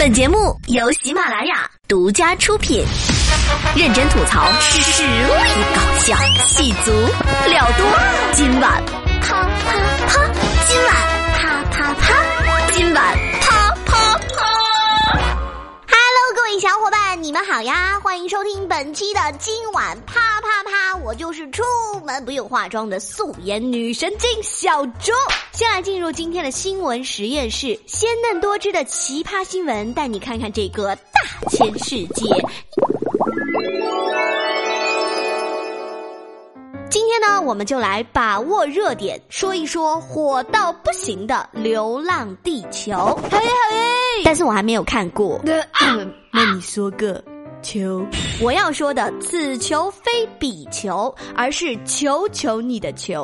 本节目由喜马拉雅独家出品，认真吐槽，实力搞笑，戏足料多。今晚啪啪啪，今晚啪啪啪，今晚收听本期的今晚啪啪啪，我就是出门不用化妆的素颜女神经小周。先来进入今天的新闻实验室，鲜嫩多汁的奇葩新闻，带你看看这个大千世界。今天呢，我们就来把握热点，说一说火到不行的《流浪地球》。好耶好耶！但是我还没有看过。那你说个球？我要说的，此球非彼球，而是求求你的球。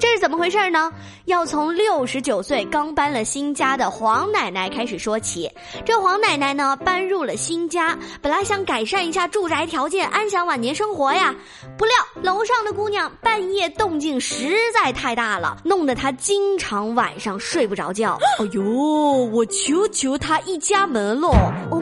这是怎么回事呢？要从六十九岁刚搬了新家的黄奶奶开始说起。这黄奶奶呢，搬入了新家，本来想改善一下住宅条件，安享晚年生活呀。不料楼上的姑娘半夜动静实在太大了，弄得她经常晚上睡不着觉。哎呦，我求求她一家门喽！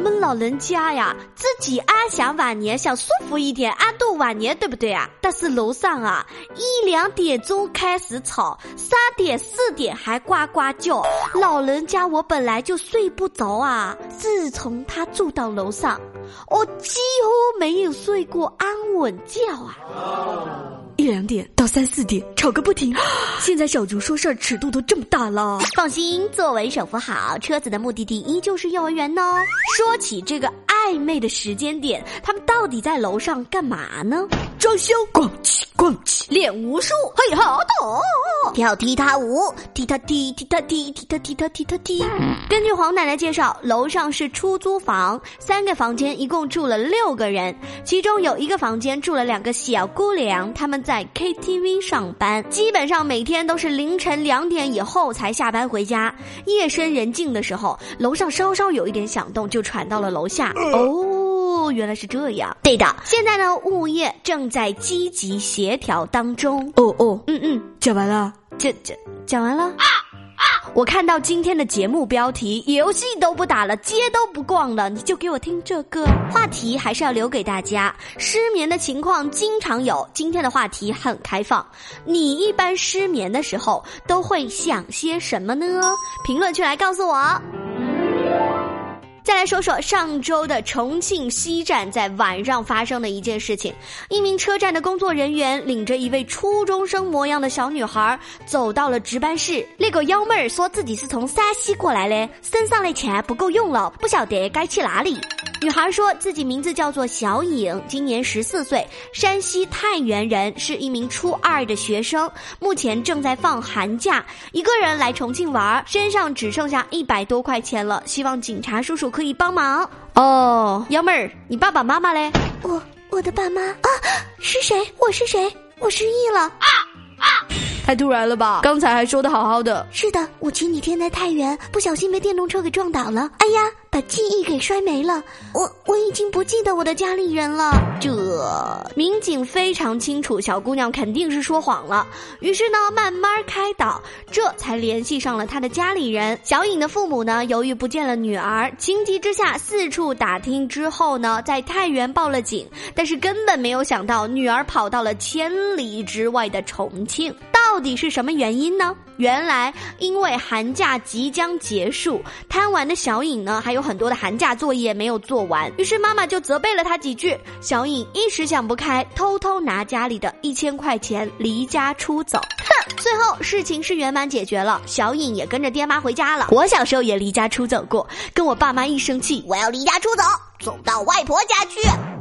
我们老人家呀，自己安享晚年，想舒服一点，安度晚年，对不对啊？但是楼上啊，一两点钟开始吵，三点四点还呱呱叫，老人家我本来就睡不着啊。自从他住到楼上，我几乎没有睡过安稳觉啊。一两点到三四点吵个不停，现在小竹说事儿尺度都这么大了。放心，作为首富好，车子的目的地依旧是幼儿园哦。说起这个暧昧的时间点，他们到底在楼上干嘛呢？装修，逛起逛起，练武术，嘿好的，跳踢踏舞，踢踏踢，踢踏踢，踢踏踢踏踢踏踢。根据黄奶奶介绍，楼上是出租房，三个房间一共住了六个人，其中有一个房间住了两个小姑娘，他们在 KTV 上班，基本上每天都是凌晨两点以后才下班回家。夜深人静的时候，楼上稍稍有一点响动，就传到了楼下。哦，原来是这样。对的，现在呢，物业正在积极协调当中。哦哦，嗯嗯，讲完了，讲讲讲完了。啊我看到今天的节目标题，游戏都不打了，街都不逛了，你就给我听这个话题，还是要留给大家。失眠的情况经常有，今天的话题很开放。你一般失眠的时候都会想些什么呢？评论区来告诉我。再来说说上周的重庆西站在晚上发生的一件事情。一名车站的工作人员领着一位初中生模样的小女孩走到了值班室。那个幺妹儿说自己是从山西过来的，身上的钱不够用了，不晓得该去哪里。女孩说自己名字叫做小颖，今年十四岁，山西太原人，是一名初二的学生，目前正在放寒假，一个人来重庆玩，身上只剩下一百多块钱了，希望警察叔叔可以帮忙。哦，幺妹儿，你爸爸妈妈嘞？我我的爸妈啊，是谁？我是谁？我失忆了。啊啊！太突然了吧？刚才还说的好好的。是的，我前几天在太原，不小心被电动车给撞倒了。哎呀！把记忆给摔没了，我我已经不记得我的家里人了。这民警非常清楚，小姑娘肯定是说谎了。于是呢，慢慢开导，这才联系上了她的家里人。小颖的父母呢，由于不见了女儿，情急之下四处打听之后呢，在太原报了警，但是根本没有想到女儿跑到了千里之外的重庆。到底是什么原因呢？原来因为寒假即将结束，贪玩的小颖呢，还有很多的寒假作业没有做完，于是妈妈就责备了他几句。小颖一时想不开，偷偷拿家里的一千块钱离家出走。哼，最后事情是圆满解决了，小颖也跟着爹妈回家了。我小时候也离家出走过，跟我爸妈一生气，我要离家出走，走到外婆家去。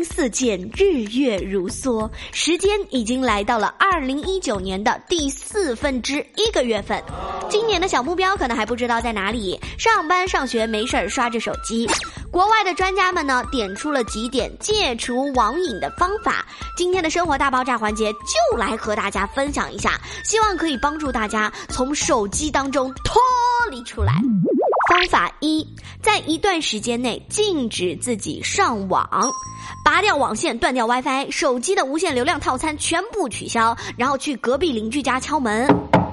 光阴似箭，日月如梭，时间已经来到了二零一九年的第四分之一个月份。今年的小目标可能还不知道在哪里，上班上学没事儿刷着手机。国外的专家们呢，点出了几点戒除网瘾的方法。今天的生活大爆炸环节就来和大家分享一下，希望可以帮助大家从手机当中脱离出来。方法一，在一段时间内禁止自己上网，拔掉网线，断掉 WiFi，手机的无限流量套餐全部取消，然后去隔壁邻居家敲门。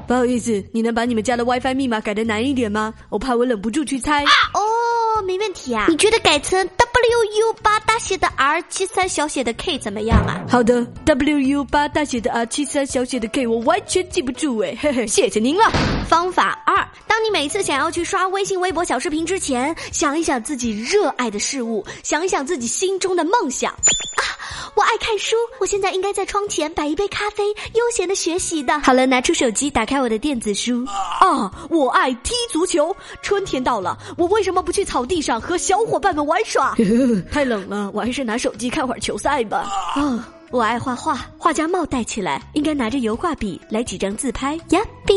不好意思，你能把你们家的 WiFi 密码改的难一点吗？我怕我忍不住去猜。哦，没问题啊。你觉得改成 WU 八大写的 R 七三小写的 K 怎么样啊？好的，WU 八大写的 R 七三小写的 K 我完全记不住哎，嘿嘿，谢谢您了。方法二，当你每次想要去刷微信、微博小视频之前，想一想自己热爱的事物，想一想自己心中的梦想。我爱看书，我现在应该在窗前摆一杯咖啡，悠闲的学习的。好了，拿出手机，打开我的电子书。啊，我爱踢足球。春天到了，我为什么不去草地上和小伙伴们玩耍？太冷了，我还是拿手机看会儿球赛吧。啊。我爱画画，画家帽戴起来，应该拿着油画笔来几张自拍。呀比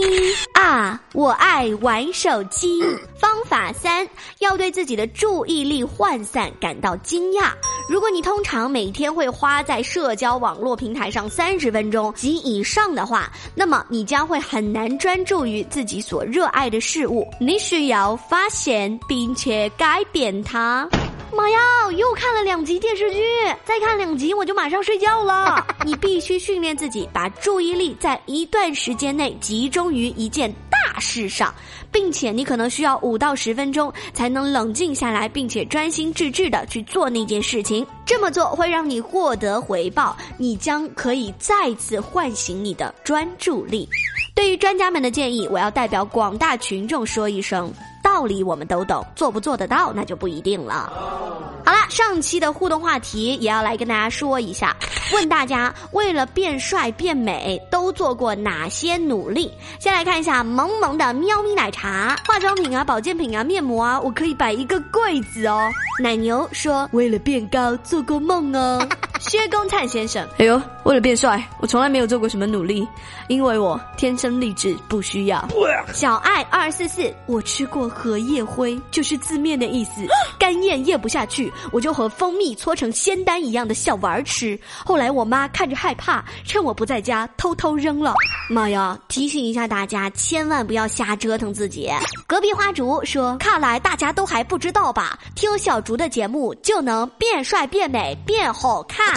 啊，我爱玩手机。方法三，要对自己的注意力涣散感到惊讶。如果你通常每天会花在社交网络平台上三十分钟及以上的话，那么你将会很难专注于自己所热爱的事物。你需要发现并且改变它。妈呀！又看了两集电视剧，再看两集我就马上睡觉了。你必须训练自己，把注意力在一段时间内集中于一件大事上，并且你可能需要五到十分钟才能冷静下来，并且专心致志的去做那件事情。这么做会让你获得回报，你将可以再次唤醒你的专注力。对于专家们的建议，我要代表广大群众说一声。道理我们都懂，做不做得到那就不一定了。上期的互动话题也要来跟大家说一下，问大家为了变帅变美都做过哪些努力？先来看一下萌萌的喵咪奶茶，化妆品啊、保健品啊、面膜啊，我可以摆一个柜子哦。奶牛说为了变高做过梦哦。薛公灿先生，哎呦，为了变帅，我从来没有做过什么努力，因为我天生丽质，不需要。小爱二四四，我吃过荷叶灰，就是字面的意思，干咽咽不下去，我就和蜂蜜搓成仙丹一样的小丸吃。后来我妈看着害怕，趁我不在家偷偷扔了。妈呀！提醒一下大家，千万不要瞎折腾自己。隔壁花竹说，看来大家都还不知道吧？听小竹的节目就能变帅变美变好看。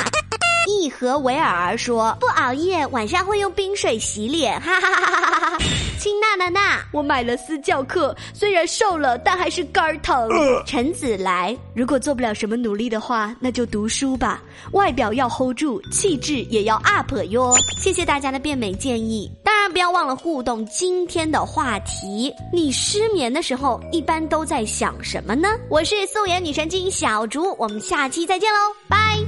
一和维尔说：“不熬夜，晚上会用冰水洗脸。”哈哈哈哈哈哈！亲娜娜娜，我买了私教课，虽然瘦了，但还是肝疼。陈子来，如果做不了什么努力的话，那就读书吧。外表要 hold 住，气质也要 up 哟。谢谢大家的变美建议，当然不要忘了互动今天的话题：你失眠的时候一般都在想什么呢？我是素颜女神经小竹，我们下期再见喽，拜。